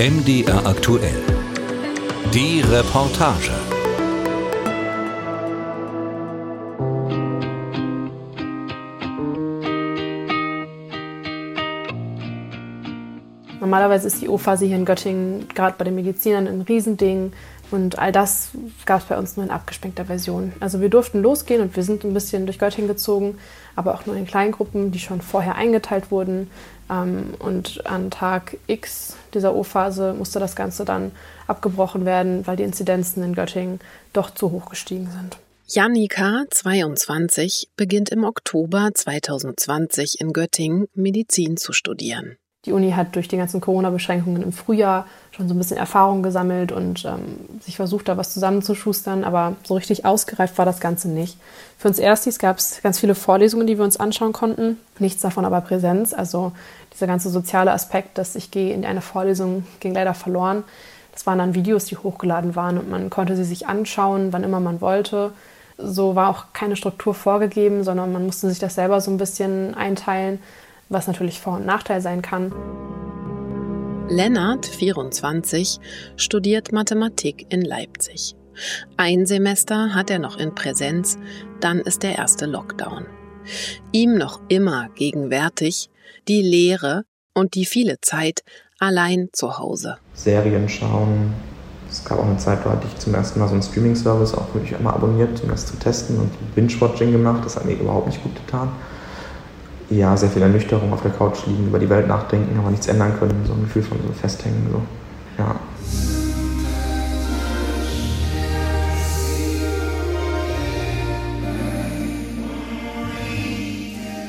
MDR aktuell. Die Reportage. Normalerweise ist die O-Phase hier in Göttingen gerade bei den Medizinern ein Riesending. Und all das gab es bei uns nur in abgespeckter Version. Also wir durften losgehen und wir sind ein bisschen durch Göttingen gezogen, aber auch nur in Kleingruppen, die schon vorher eingeteilt wurden. Ähm, und an Tag X dieser O-Phase musste das Ganze dann abgebrochen werden, weil die Inzidenzen in Göttingen doch zu hoch gestiegen sind. Janika, 22, beginnt im Oktober 2020 in Göttingen Medizin zu studieren. Die Uni hat durch die ganzen Corona-Beschränkungen im Frühjahr schon so ein bisschen Erfahrung gesammelt und ähm, sich versucht, da was zusammenzuschustern, aber so richtig ausgereift war das Ganze nicht. Für uns Erstis gab es ganz viele Vorlesungen, die wir uns anschauen konnten, nichts davon aber Präsenz. Also dieser ganze soziale Aspekt, dass ich gehe in eine Vorlesung, ging leider verloren. Das waren dann Videos, die hochgeladen waren und man konnte sie sich anschauen, wann immer man wollte. So war auch keine Struktur vorgegeben, sondern man musste sich das selber so ein bisschen einteilen was natürlich Vor- und Nachteil sein kann. Lennart, 24, studiert Mathematik in Leipzig. Ein Semester hat er noch in Präsenz, dann ist der erste Lockdown. Ihm noch immer gegenwärtig die Lehre und die viele Zeit allein zu Hause. Serien schauen. Es gab auch eine Zeit, da hatte ich zum ersten Mal so einen Streaming-Service auch wirklich einmal abonniert, um das zu testen und Binge-Watching gemacht. Das hat mir überhaupt nicht gut getan ja, sehr viel Ernüchterung auf der Couch liegen, über die Welt nachdenken, aber nichts ändern können, so ein Gefühl von so festhängen, so, ja.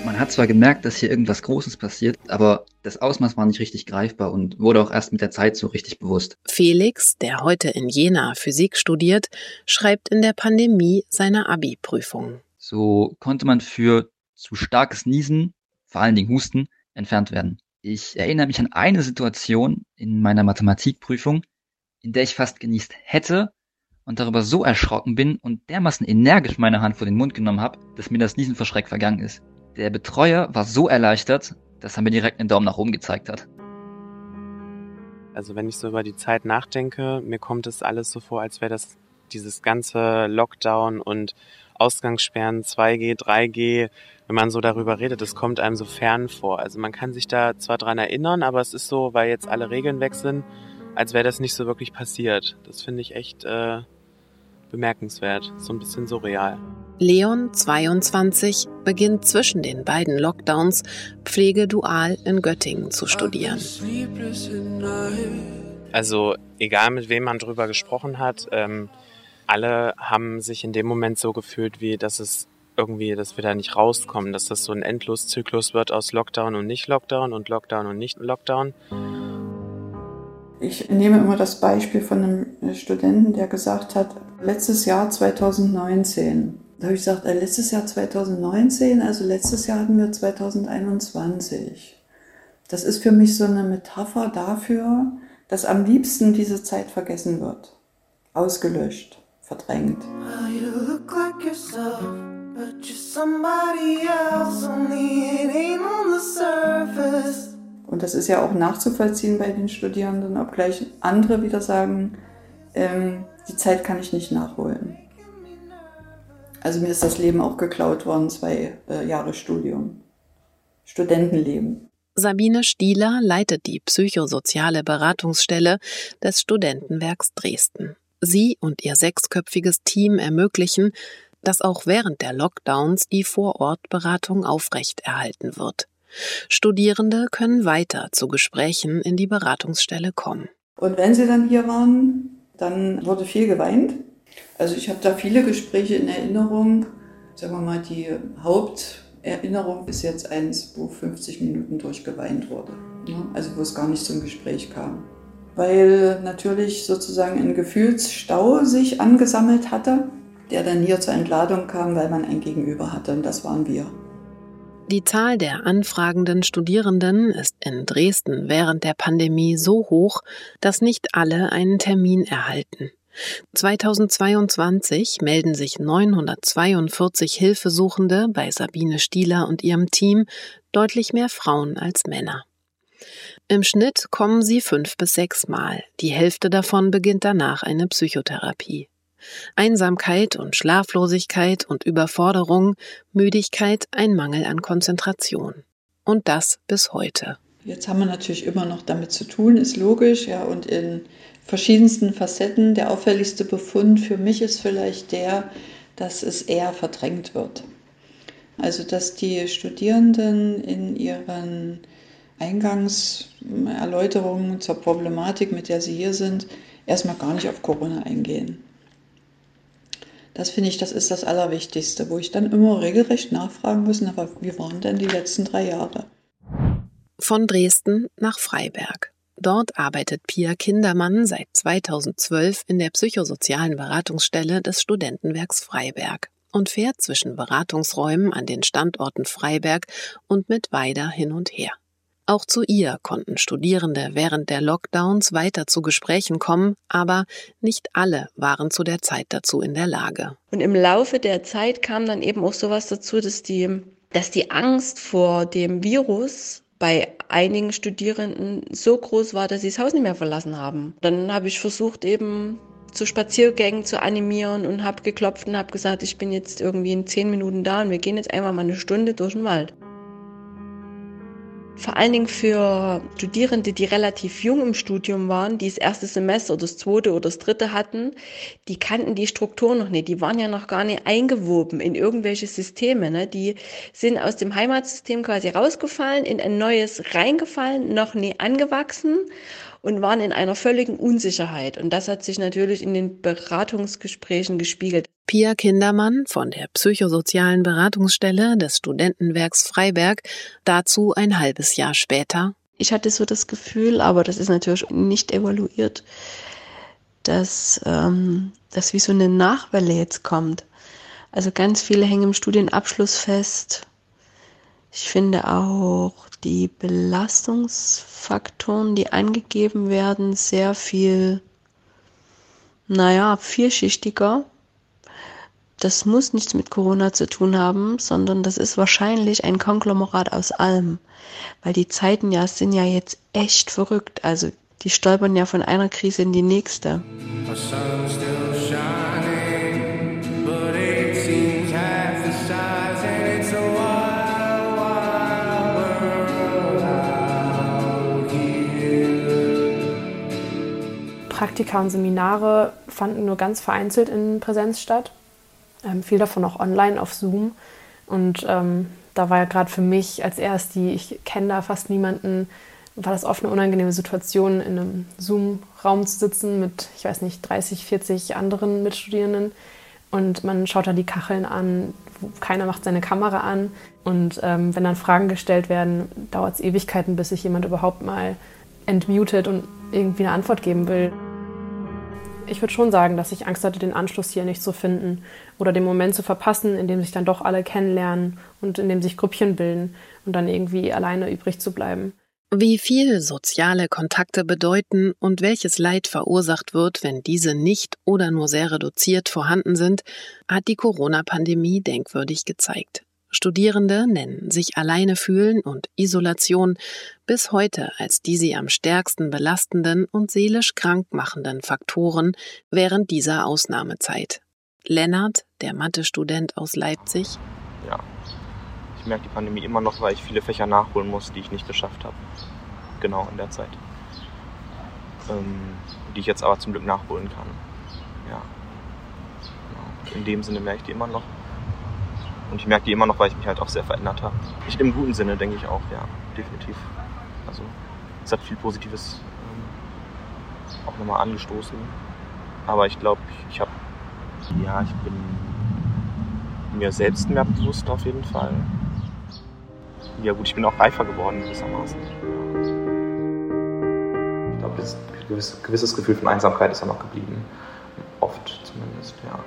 Man hat zwar gemerkt, dass hier irgendwas Großes passiert, aber das Ausmaß war nicht richtig greifbar und wurde auch erst mit der Zeit so richtig bewusst. Felix, der heute in Jena Physik studiert, schreibt in der Pandemie seine Abi-Prüfung. So konnte man für zu starkes Niesen, vor allen Dingen Husten, entfernt werden. Ich erinnere mich an eine Situation in meiner Mathematikprüfung, in der ich fast genießt hätte und darüber so erschrocken bin und dermaßen energisch meine Hand vor den Mund genommen habe, dass mir das Niesen vor Schreck vergangen ist. Der Betreuer war so erleichtert, dass er mir direkt einen Daumen nach oben gezeigt hat. Also wenn ich so über die Zeit nachdenke, mir kommt es alles so vor, als wäre das dieses ganze Lockdown und Ausgangssperren 2G, 3G, wenn man so darüber redet, das kommt einem so fern vor. Also man kann sich da zwar dran erinnern, aber es ist so, weil jetzt alle Regeln weg sind, als wäre das nicht so wirklich passiert. Das finde ich echt äh, bemerkenswert, so ein bisschen surreal. Leon, 22, beginnt zwischen den beiden Lockdowns Pflegedual in Göttingen zu studieren. Also egal mit wem man drüber gesprochen hat, ähm, alle haben sich in dem Moment so gefühlt, wie dass es irgendwie, dass wir da nicht rauskommen, dass das so ein Endloszyklus wird aus Lockdown und nicht Lockdown und Lockdown und nicht Lockdown. Ich nehme immer das Beispiel von einem Studenten, der gesagt hat, letztes Jahr 2019. Da habe ich gesagt, äh, letztes Jahr 2019, also letztes Jahr hatten wir 2021. Das ist für mich so eine Metapher dafür, dass am liebsten diese Zeit vergessen wird, ausgelöscht verdrängt. Und das ist ja auch nachzuvollziehen bei den Studierenden, obgleich andere wieder sagen, ähm, die Zeit kann ich nicht nachholen. Also mir ist das Leben auch geklaut worden, zwei äh, Jahre Studium. Studentenleben. Sabine Stieler leitet die psychosoziale Beratungsstelle des Studentenwerks Dresden. Sie und ihr sechsköpfiges Team ermöglichen, dass auch während der Lockdowns die Vorortberatung aufrechterhalten wird. Studierende können weiter zu Gesprächen in die Beratungsstelle kommen. Und wenn sie dann hier waren, dann wurde viel geweint. Also ich habe da viele Gespräche in Erinnerung. Sagen wir mal, die Haupterinnerung ist jetzt eins, wo 50 Minuten durchgeweint wurde. Also wo es gar nicht zum Gespräch kam weil natürlich sozusagen ein Gefühlsstau sich angesammelt hatte, der dann hier zur Entladung kam, weil man ein Gegenüber hatte und das waren wir. Die Zahl der anfragenden Studierenden ist in Dresden während der Pandemie so hoch, dass nicht alle einen Termin erhalten. 2022 melden sich 942 Hilfesuchende bei Sabine Stieler und ihrem Team, deutlich mehr Frauen als Männer. Im Schnitt kommen sie fünf bis sechs Mal. Die Hälfte davon beginnt danach eine Psychotherapie. Einsamkeit und Schlaflosigkeit und Überforderung, Müdigkeit, ein Mangel an Konzentration. Und das bis heute. Jetzt haben wir natürlich immer noch damit zu tun, ist logisch, ja, und in verschiedensten Facetten. Der auffälligste Befund für mich ist vielleicht der, dass es eher verdrängt wird. Also, dass die Studierenden in ihren Eingangserläuterungen zur Problematik, mit der sie hier sind, erstmal gar nicht auf Corona eingehen. Das finde ich, das ist das Allerwichtigste, wo ich dann immer regelrecht nachfragen muss, aber wie waren denn die letzten drei Jahre? Von Dresden nach Freiberg. Dort arbeitet Pia Kindermann seit 2012 in der psychosozialen Beratungsstelle des Studentenwerks Freiberg und fährt zwischen Beratungsräumen an den Standorten Freiberg und Mittweida hin und her. Auch zu ihr konnten Studierende während der Lockdowns weiter zu Gesprächen kommen, aber nicht alle waren zu der Zeit dazu in der Lage. Und im Laufe der Zeit kam dann eben auch sowas dazu, dass die, dass die Angst vor dem Virus bei einigen Studierenden so groß war, dass sie das Haus nicht mehr verlassen haben. Dann habe ich versucht, eben zu Spaziergängen zu animieren und habe geklopft und habe gesagt, ich bin jetzt irgendwie in zehn Minuten da und wir gehen jetzt einfach mal eine Stunde durch den Wald. Vor allen Dingen für Studierende, die relativ jung im Studium waren, die das erste Semester oder das zweite oder das dritte hatten, die kannten die Struktur noch nicht. Die waren ja noch gar nicht eingewoben in irgendwelche Systeme. Ne? Die sind aus dem Heimatsystem quasi rausgefallen, in ein neues reingefallen, noch nie angewachsen und waren in einer völligen Unsicherheit. Und das hat sich natürlich in den Beratungsgesprächen gespiegelt. Pia Kindermann von der psychosozialen Beratungsstelle des Studentenwerks Freiberg, dazu ein halbes Jahr später. Ich hatte so das Gefühl, aber das ist natürlich nicht evaluiert, dass ähm, das wie so eine Nachwelle jetzt kommt. Also ganz viele hängen im Studienabschluss fest. Ich finde auch die Belastungsfaktoren, die angegeben werden, sehr viel, naja, vielschichtiger. Das muss nichts mit Corona zu tun haben, sondern das ist wahrscheinlich ein Konglomerat aus allem. Weil die Zeiten ja sind ja jetzt echt verrückt. Also die stolpern ja von einer Krise in die nächste. Praktika und Seminare fanden nur ganz vereinzelt in Präsenz statt. Ähm, viel davon auch online auf Zoom. Und ähm, da war ja gerade für mich als erst die, ich kenne da fast niemanden, war das oft eine unangenehme Situation, in einem Zoom-Raum zu sitzen mit, ich weiß nicht, 30, 40 anderen Mitstudierenden. Und man schaut da die Kacheln an, keiner macht seine Kamera an. Und ähm, wenn dann Fragen gestellt werden, dauert es Ewigkeiten, bis sich jemand überhaupt mal entmutet und irgendwie eine Antwort geben will ich würde schon sagen, dass ich Angst hatte, den Anschluss hier nicht zu finden oder den Moment zu verpassen, in dem sich dann doch alle kennenlernen und in dem sich Grüppchen bilden und dann irgendwie alleine übrig zu bleiben. Wie viel soziale Kontakte bedeuten und welches Leid verursacht wird, wenn diese nicht oder nur sehr reduziert vorhanden sind, hat die Corona-Pandemie denkwürdig gezeigt. Studierende nennen sich alleine fühlen und Isolation bis heute als die sie am stärksten belastenden und seelisch krank machenden Faktoren während dieser Ausnahmezeit. Lennart, der Mathe-Student aus Leipzig. Ja, ich merke die Pandemie immer noch, weil ich viele Fächer nachholen muss, die ich nicht geschafft habe. Genau in der Zeit. Ähm, die ich jetzt aber zum Glück nachholen kann. Ja. Genau. In dem Sinne merke ich die immer noch. Und ich merke die immer noch, weil ich mich halt auch sehr verändert habe. Nicht im guten Sinne, denke ich auch, ja, definitiv. Also es hat viel Positives ähm, auch nochmal angestoßen. Aber ich glaube, ich, ich habe, ja, ich bin mir selbst mehr bewusst auf jeden Fall. Ja gut, ich bin auch reifer geworden gewissermaßen. Ich glaube, ein gewisses, gewisses Gefühl von Einsamkeit ist auch noch geblieben. Oft zumindest, ja.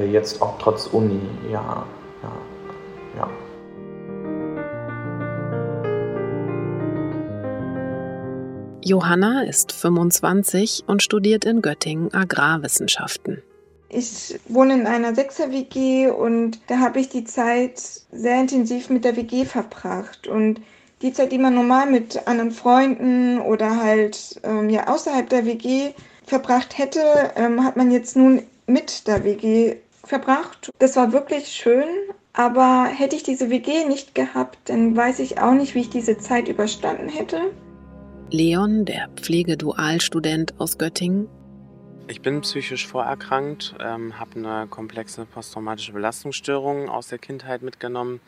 Äh, jetzt auch trotz Uni, ja, ja. Johanna ist 25 und studiert in Göttingen Agrarwissenschaften. Ich wohne in einer Sechser-WG und da habe ich die Zeit sehr intensiv mit der WG verbracht. Und die Zeit, die man normal mit anderen Freunden oder halt ähm, ja außerhalb der WG verbracht hätte, ähm, hat man jetzt nun mit der WG verbracht. Das war wirklich schön, aber hätte ich diese WG nicht gehabt, dann weiß ich auch nicht, wie ich diese Zeit überstanden hätte. Leon, der Pflegedualstudent aus Göttingen. Ich bin psychisch vorerkrankt, ähm, habe eine komplexe posttraumatische Belastungsstörung aus der Kindheit mitgenommen,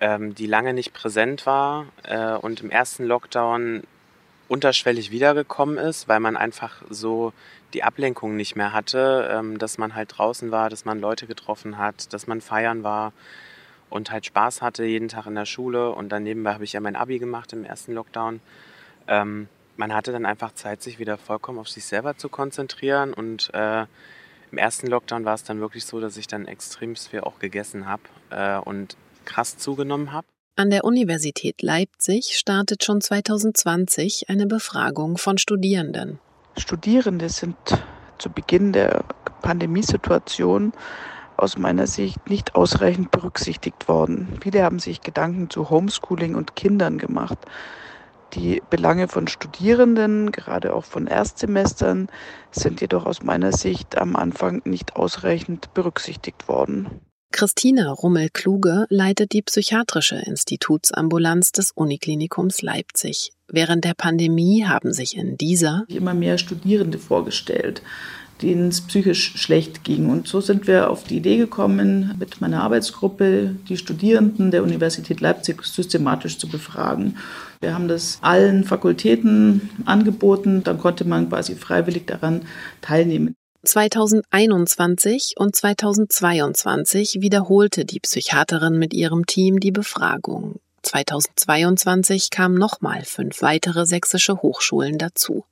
ähm, die lange nicht präsent war äh, und im ersten Lockdown unterschwellig wiedergekommen ist, weil man einfach so die Ablenkung nicht mehr hatte, ähm, dass man halt draußen war, dass man Leute getroffen hat, dass man feiern war und halt Spaß hatte jeden Tag in der Schule. Und dann nebenbei habe ich ja mein Abi gemacht im ersten Lockdown. Ähm, man hatte dann einfach Zeit, sich wieder vollkommen auf sich selber zu konzentrieren. Und äh, im ersten Lockdown war es dann wirklich so, dass ich dann extrem viel auch gegessen habe äh, und krass zugenommen habe. An der Universität Leipzig startet schon 2020 eine Befragung von Studierenden. Studierende sind zu Beginn der Pandemiesituation aus meiner Sicht nicht ausreichend berücksichtigt worden. Viele haben sich Gedanken zu Homeschooling und Kindern gemacht. Die Belange von Studierenden, gerade auch von Erstsemestern, sind jedoch aus meiner Sicht am Anfang nicht ausreichend berücksichtigt worden. Christine Rummel-Kluge leitet die psychiatrische Institutsambulanz des Uniklinikums Leipzig. Während der Pandemie haben sich in dieser immer mehr Studierende vorgestellt, denen es psychisch schlecht ging. Und so sind wir auf die Idee gekommen, mit meiner Arbeitsgruppe die Studierenden der Universität Leipzig systematisch zu befragen. Wir haben das allen Fakultäten angeboten, dann konnte man quasi freiwillig daran teilnehmen. 2021 und 2022 wiederholte die Psychiaterin mit ihrem Team die Befragung. 2022 kamen nochmal fünf weitere sächsische Hochschulen dazu.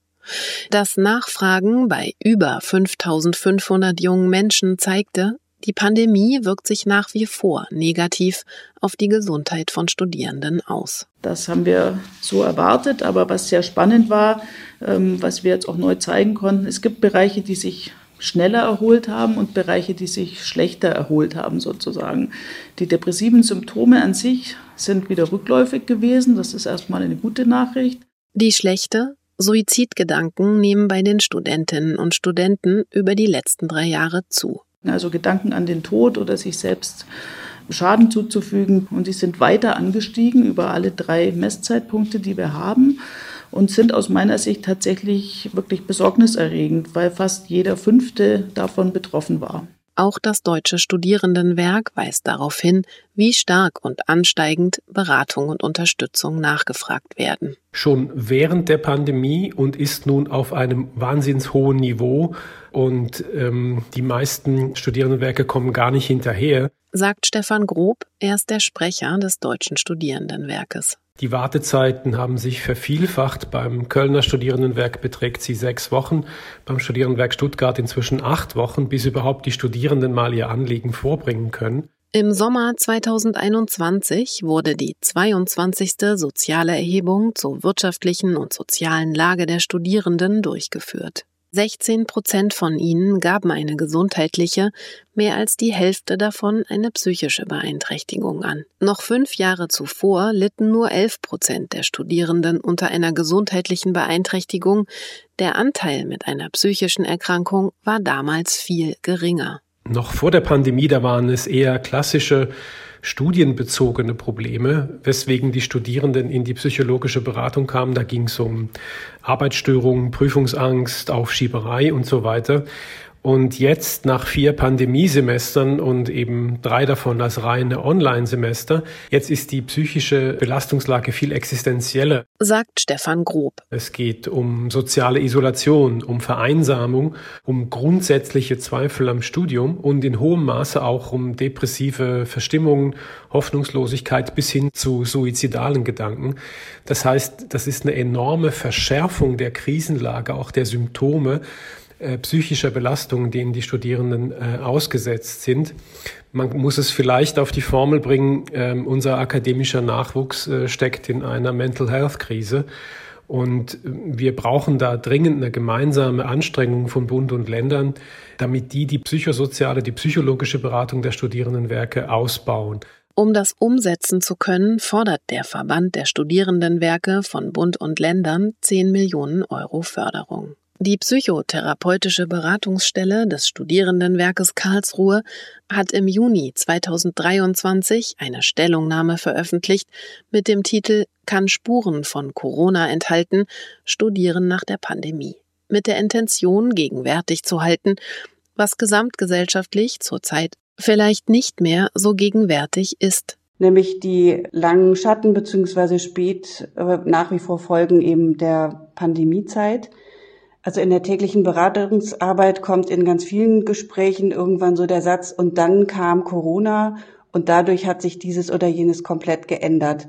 Das Nachfragen bei über 5500 jungen Menschen zeigte, die Pandemie wirkt sich nach wie vor negativ auf die Gesundheit von Studierenden aus. Das haben wir so erwartet, aber was sehr spannend war, ähm, was wir jetzt auch neu zeigen konnten, es gibt Bereiche, die sich schneller erholt haben und Bereiche, die sich schlechter erholt haben sozusagen. Die depressiven Symptome an sich sind wieder rückläufig gewesen. Das ist erstmal eine gute Nachricht. Die schlechte Suizidgedanken nehmen bei den Studentinnen und Studenten über die letzten drei Jahre zu. Also Gedanken an den Tod oder sich selbst Schaden zuzufügen. Und die sind weiter angestiegen über alle drei Messzeitpunkte, die wir haben und sind aus meiner Sicht tatsächlich wirklich besorgniserregend, weil fast jeder Fünfte davon betroffen war. Auch das Deutsche Studierendenwerk weist darauf hin, wie stark und ansteigend Beratung und Unterstützung nachgefragt werden. Schon während der Pandemie und ist nun auf einem wahnsinns hohen Niveau und ähm, die meisten Studierendenwerke kommen gar nicht hinterher. Sagt Stefan Grob, er ist der Sprecher des Deutschen Studierendenwerkes. Die Wartezeiten haben sich vervielfacht. Beim Kölner Studierendenwerk beträgt sie sechs Wochen, beim Studierendenwerk Stuttgart inzwischen acht Wochen, bis überhaupt die Studierenden mal ihr Anliegen vorbringen können. Im Sommer 2021 wurde die 22. soziale Erhebung zur wirtschaftlichen und sozialen Lage der Studierenden durchgeführt. 16 Prozent von ihnen gaben eine gesundheitliche, mehr als die Hälfte davon eine psychische Beeinträchtigung an. Noch fünf Jahre zuvor litten nur 11 Prozent der Studierenden unter einer gesundheitlichen Beeinträchtigung. Der Anteil mit einer psychischen Erkrankung war damals viel geringer. Noch vor der Pandemie, da waren es eher klassische studienbezogene Probleme, weswegen die Studierenden in die psychologische Beratung kamen. Da ging es um Arbeitsstörungen, Prüfungsangst, Aufschieberei und so weiter. Und jetzt nach vier Pandemiesemestern und eben drei davon als reine Online-Semester, jetzt ist die psychische Belastungslage viel existenzieller. Sagt Stefan Grob. Es geht um soziale Isolation, um Vereinsamung, um grundsätzliche Zweifel am Studium und in hohem Maße auch um depressive Verstimmungen, Hoffnungslosigkeit bis hin zu suizidalen Gedanken. Das heißt, das ist eine enorme Verschärfung der Krisenlage, auch der Symptome äh, psychischer Belastungen, denen die Studierenden äh, ausgesetzt sind. Man muss es vielleicht auf die Formel bringen, äh, unser akademischer Nachwuchs äh, steckt in einer Mental Health Krise. Und äh, wir brauchen da dringend eine gemeinsame Anstrengung von Bund und Ländern, damit die die psychosoziale, die psychologische Beratung der Studierendenwerke ausbauen. Um das umsetzen zu können, fordert der Verband der Studierendenwerke von Bund und Ländern 10 Millionen Euro Förderung. Die psychotherapeutische Beratungsstelle des Studierendenwerkes Karlsruhe hat im Juni 2023 eine Stellungnahme veröffentlicht mit dem Titel Kann Spuren von Corona enthalten, Studieren nach der Pandemie, mit der Intention gegenwärtig zu halten, was gesamtgesellschaftlich zurzeit vielleicht nicht mehr so gegenwärtig ist. Nämlich die langen Schatten bzw. spät äh, nach wie vor Folgen eben der Pandemiezeit. Also in der täglichen Beratungsarbeit kommt in ganz vielen Gesprächen irgendwann so der Satz, und dann kam Corona und dadurch hat sich dieses oder jenes komplett geändert.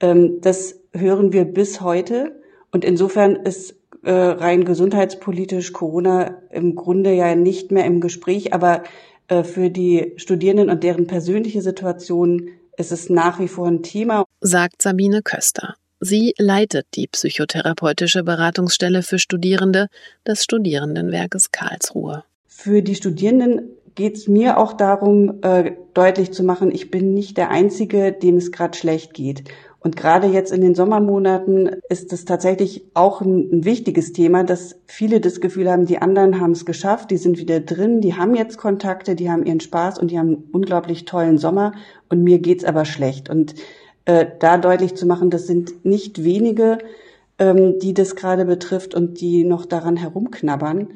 Ähm, das hören wir bis heute und insofern ist äh, rein gesundheitspolitisch Corona im Grunde ja nicht mehr im Gespräch, aber äh, für die Studierenden und deren persönliche Situation ist es nach wie vor ein Thema. Sagt Sabine Köster. Sie leitet die psychotherapeutische Beratungsstelle für Studierende des Studierendenwerkes Karlsruhe. Für die Studierenden geht es mir auch darum, äh, deutlich zu machen, ich bin nicht der Einzige, dem es gerade schlecht geht. Und gerade jetzt in den Sommermonaten ist es tatsächlich auch ein, ein, wichtiges Thema, dass viele das Gefühl haben, die anderen haben es geschafft, die sind wieder drin, die haben jetzt Kontakte, die haben ihren Spaß und die haben einen unglaublich tollen Sommer und mir geht's aber schlecht. Und äh, da deutlich zu machen, das sind nicht wenige, ähm, die das gerade betrifft und die noch daran herumknabbern.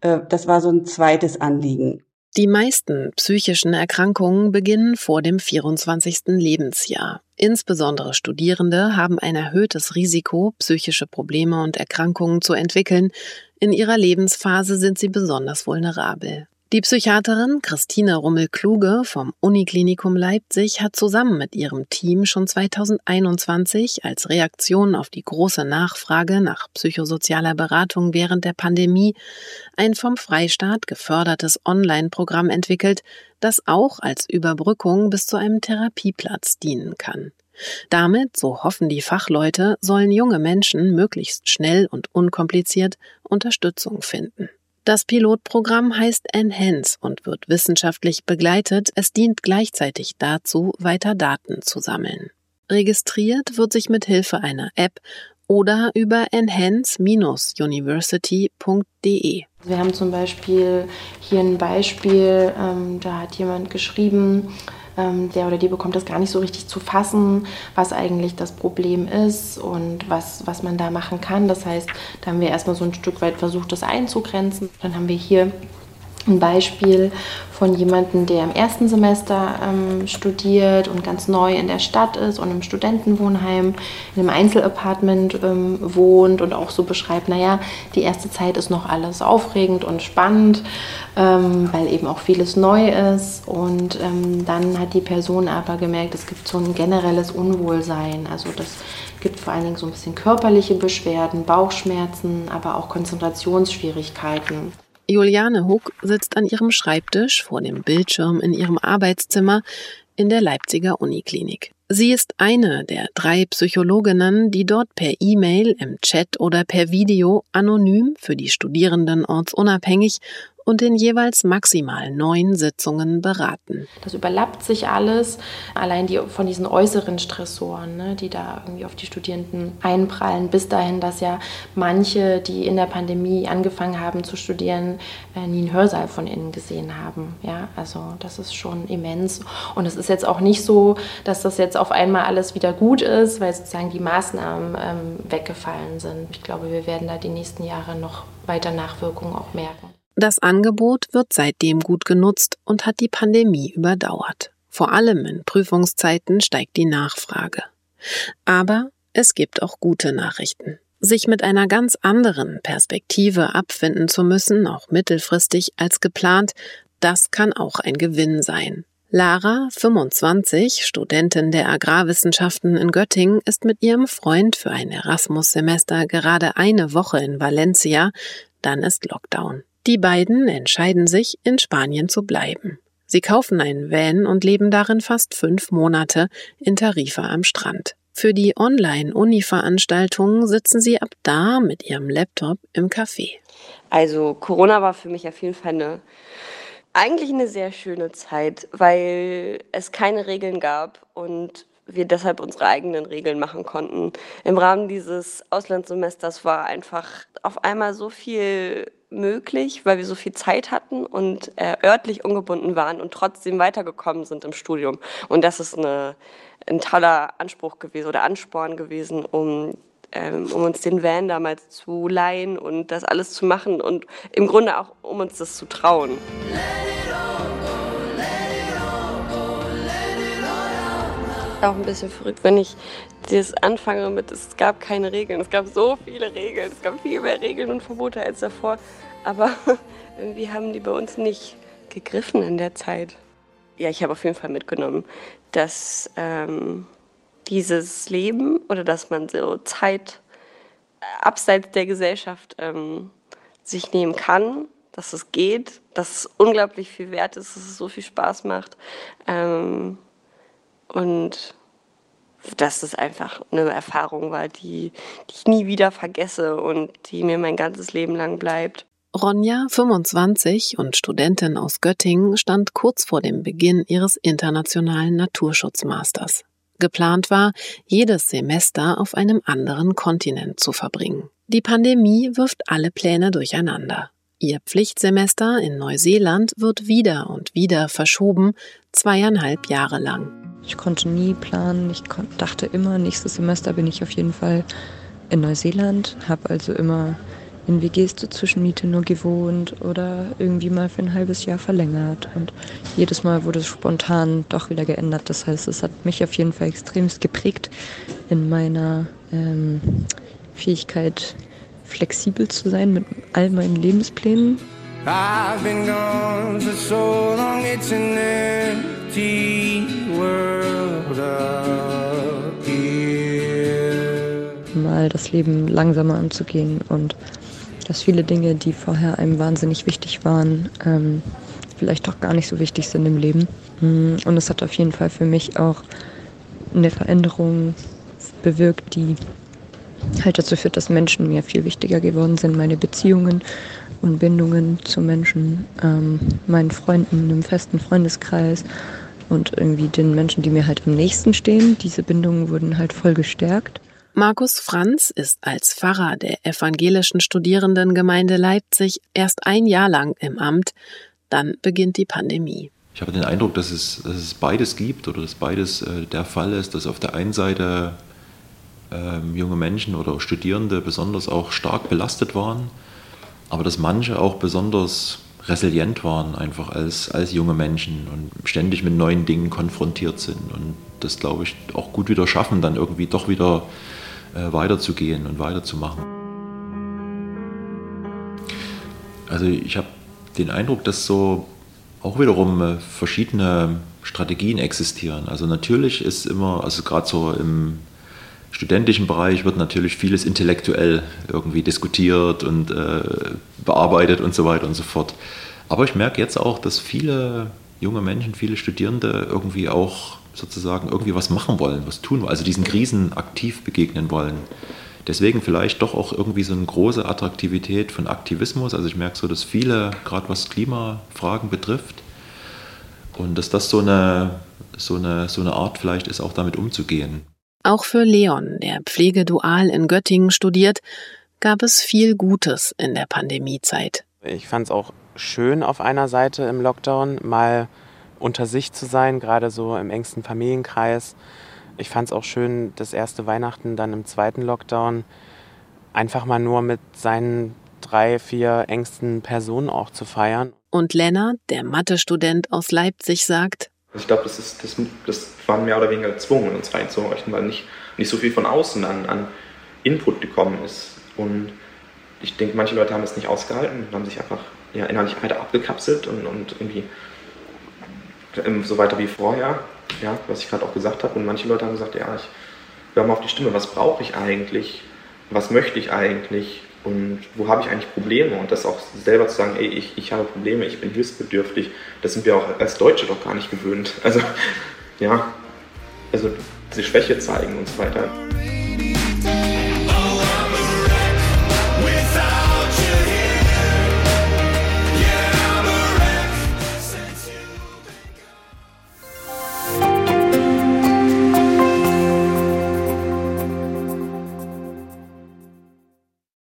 Äh, das war so ein zweites Anliegen. Die meisten psychischen Erkrankungen beginnen vor dem 24. Lebensjahr. Insbesondere Studierende haben ein erhöhtes Risiko, psychische Probleme und Erkrankungen zu entwickeln. In ihrer Lebensphase sind sie besonders vulnerabel. Die Psychiaterin Christine Rummel-Kluge vom Uniklinikum Leipzig hat zusammen mit ihrem Team schon 2021 als Reaktion auf die große Nachfrage nach psychosozialer Beratung während der Pandemie ein vom Freistaat gefördertes Online-Programm entwickelt, das auch als Überbrückung bis zu einem Therapieplatz dienen kann. Damit, so hoffen die Fachleute, sollen junge Menschen möglichst schnell und unkompliziert Unterstützung finden. Das Pilotprogramm heißt Enhance und wird wissenschaftlich begleitet. Es dient gleichzeitig dazu, weiter Daten zu sammeln. Registriert wird sich mit Hilfe einer App oder über enhance-university.de. Wir haben zum Beispiel hier ein Beispiel, ähm, da hat jemand geschrieben, der oder die bekommt das gar nicht so richtig zu fassen, was eigentlich das Problem ist und was, was man da machen kann. Das heißt, da haben wir erstmal so ein Stück weit versucht, das einzugrenzen. Dann haben wir hier ein Beispiel von jemandem, der im ersten Semester ähm, studiert und ganz neu in der Stadt ist und im Studentenwohnheim, in einem Einzelapartment ähm, wohnt und auch so beschreibt, naja, die erste Zeit ist noch alles aufregend und spannend, ähm, weil eben auch vieles neu ist. Und ähm, dann hat die Person aber gemerkt, es gibt so ein generelles Unwohlsein. Also das gibt vor allen Dingen so ein bisschen körperliche Beschwerden, Bauchschmerzen, aber auch Konzentrationsschwierigkeiten. Juliane Huck sitzt an ihrem Schreibtisch vor dem Bildschirm in ihrem Arbeitszimmer in der Leipziger Uniklinik. Sie ist eine der drei Psychologinnen, die dort per E-Mail, im Chat oder per Video anonym für die Studierenden ortsunabhängig und in jeweils maximal neun Sitzungen beraten. Das überlappt sich alles. Allein die von diesen äußeren Stressoren, ne, die da irgendwie auf die Studierenden einprallen, bis dahin, dass ja manche, die in der Pandemie angefangen haben zu studieren, äh, nie einen Hörsaal von innen gesehen haben. Ja, also das ist schon immens. Und es ist jetzt auch nicht so, dass das jetzt auf einmal alles wieder gut ist, weil sozusagen die Maßnahmen ähm, weggefallen sind. Ich glaube, wir werden da die nächsten Jahre noch weiter Nachwirkungen auch merken. Das Angebot wird seitdem gut genutzt und hat die Pandemie überdauert. Vor allem in Prüfungszeiten steigt die Nachfrage. Aber es gibt auch gute Nachrichten. Sich mit einer ganz anderen Perspektive abfinden zu müssen, auch mittelfristig als geplant, das kann auch ein Gewinn sein. Lara, 25, Studentin der Agrarwissenschaften in Göttingen, ist mit ihrem Freund für ein Erasmus-Semester gerade eine Woche in Valencia, dann ist Lockdown. Die beiden entscheiden sich, in Spanien zu bleiben. Sie kaufen einen Van und leben darin fast fünf Monate in Tarifa am Strand. Für die Online-Uni-Veranstaltungen sitzen sie ab da mit ihrem Laptop im Café. Also Corona war für mich auf jeden Fall eine Eigentlich eine sehr schöne Zeit, weil es keine Regeln gab und wir deshalb unsere eigenen Regeln machen konnten. Im Rahmen dieses Auslandssemesters war einfach auf einmal so viel möglich, weil wir so viel Zeit hatten und äh, örtlich ungebunden waren und trotzdem weitergekommen sind im Studium. Und das ist eine, ein toller Anspruch gewesen oder Ansporn gewesen, um ähm, um uns den Van damals zu leihen und das alles zu machen und im Grunde auch um uns das zu trauen. Auch ein bisschen verrückt, wenn ich das anfange mit, es gab keine Regeln. Es gab so viele Regeln, es gab viel mehr Regeln und Verbote als davor. Aber irgendwie haben die bei uns nicht gegriffen in der Zeit. Ja, ich habe auf jeden Fall mitgenommen, dass ähm, dieses Leben oder dass man so Zeit abseits der Gesellschaft ähm, sich nehmen kann, dass es geht, dass es unglaublich viel wert ist, dass es so viel Spaß macht. Ähm, und dass es einfach eine Erfahrung war, die, die ich nie wieder vergesse und die mir mein ganzes Leben lang bleibt. Ronja, 25 und Studentin aus Göttingen, stand kurz vor dem Beginn ihres internationalen Naturschutzmasters. Geplant war, jedes Semester auf einem anderen Kontinent zu verbringen. Die Pandemie wirft alle Pläne durcheinander. Ihr Pflichtsemester in Neuseeland wird wieder und wieder verschoben, zweieinhalb Jahre lang. Ich konnte nie planen. Ich dachte immer, nächstes Semester bin ich auf jeden Fall in Neuseeland, habe also immer in WGs zur Zwischenmiete nur gewohnt oder irgendwie mal für ein halbes Jahr verlängert. Und jedes Mal wurde es spontan doch wieder geändert. Das heißt, es hat mich auf jeden Fall extremst geprägt in meiner ähm, Fähigkeit, flexibel zu sein mit all meinen Lebensplänen. I've been gone for so long, it's an empty Das Leben langsamer anzugehen und dass viele Dinge, die vorher einem wahnsinnig wichtig waren, ähm, vielleicht doch gar nicht so wichtig sind im Leben. Mm, und es hat auf jeden Fall für mich auch eine Veränderung bewirkt, die halt dazu führt, dass Menschen mir viel wichtiger geworden sind, meine Beziehungen und Bindungen zu Menschen, ähm, meinen Freunden, einem festen Freundeskreis und irgendwie den Menschen, die mir halt am nächsten stehen. Diese Bindungen wurden halt voll gestärkt. Markus Franz ist als Pfarrer der evangelischen Studierendengemeinde Leipzig erst ein Jahr lang im Amt. Dann beginnt die Pandemie. Ich habe den Eindruck, dass es, dass es beides gibt oder dass beides äh, der Fall ist, dass auf der einen Seite äh, junge Menschen oder Studierende besonders auch stark belastet waren, aber dass manche auch besonders resilient waren, einfach als, als junge Menschen und ständig mit neuen Dingen konfrontiert sind und das, glaube ich, auch gut wieder schaffen, dann irgendwie doch wieder weiterzugehen und weiterzumachen. Also ich habe den Eindruck, dass so auch wiederum äh, verschiedene Strategien existieren. Also natürlich ist immer, also gerade so im studentischen Bereich wird natürlich vieles intellektuell irgendwie diskutiert und äh, bearbeitet und so weiter und so fort. Aber ich merke jetzt auch, dass viele junge Menschen, viele Studierende irgendwie auch sozusagen irgendwie was machen wollen, was tun wollen, also diesen Krisen aktiv begegnen wollen. Deswegen vielleicht doch auch irgendwie so eine große Attraktivität von Aktivismus. Also ich merke so, dass viele, gerade was Klimafragen betrifft, und dass das so eine, so eine, so eine Art vielleicht ist, auch damit umzugehen. Auch für Leon, der Pflegedual in Göttingen studiert, gab es viel Gutes in der Pandemiezeit. Ich fand es auch schön auf einer Seite im Lockdown, mal unter sich zu sein, gerade so im engsten Familienkreis. Ich fand es auch schön, das erste Weihnachten dann im zweiten Lockdown einfach mal nur mit seinen drei, vier engsten Personen auch zu feiern. Und Lennart, der Mathestudent aus Leipzig, sagt, ich glaube, das, ist, das, das war mehr oder weniger gezwungen, uns reinzuhorchen, weil nicht, nicht so viel von außen an, an Input gekommen ist. Und ich denke, manche Leute haben es nicht ausgehalten und haben sich einfach ja, innerlich weiter abgekapselt und, und irgendwie so weiter wie vorher, ja, was ich gerade auch gesagt habe. Und manche Leute haben gesagt, ja, ich höre mal auf die Stimme, was brauche ich eigentlich, was möchte ich eigentlich und wo habe ich eigentlich Probleme und das auch selber zu sagen, ey, ich, ich habe Probleme, ich bin hilfsbedürftig, das sind wir auch als Deutsche doch gar nicht gewöhnt. Also ja, also diese Schwäche zeigen und so weiter.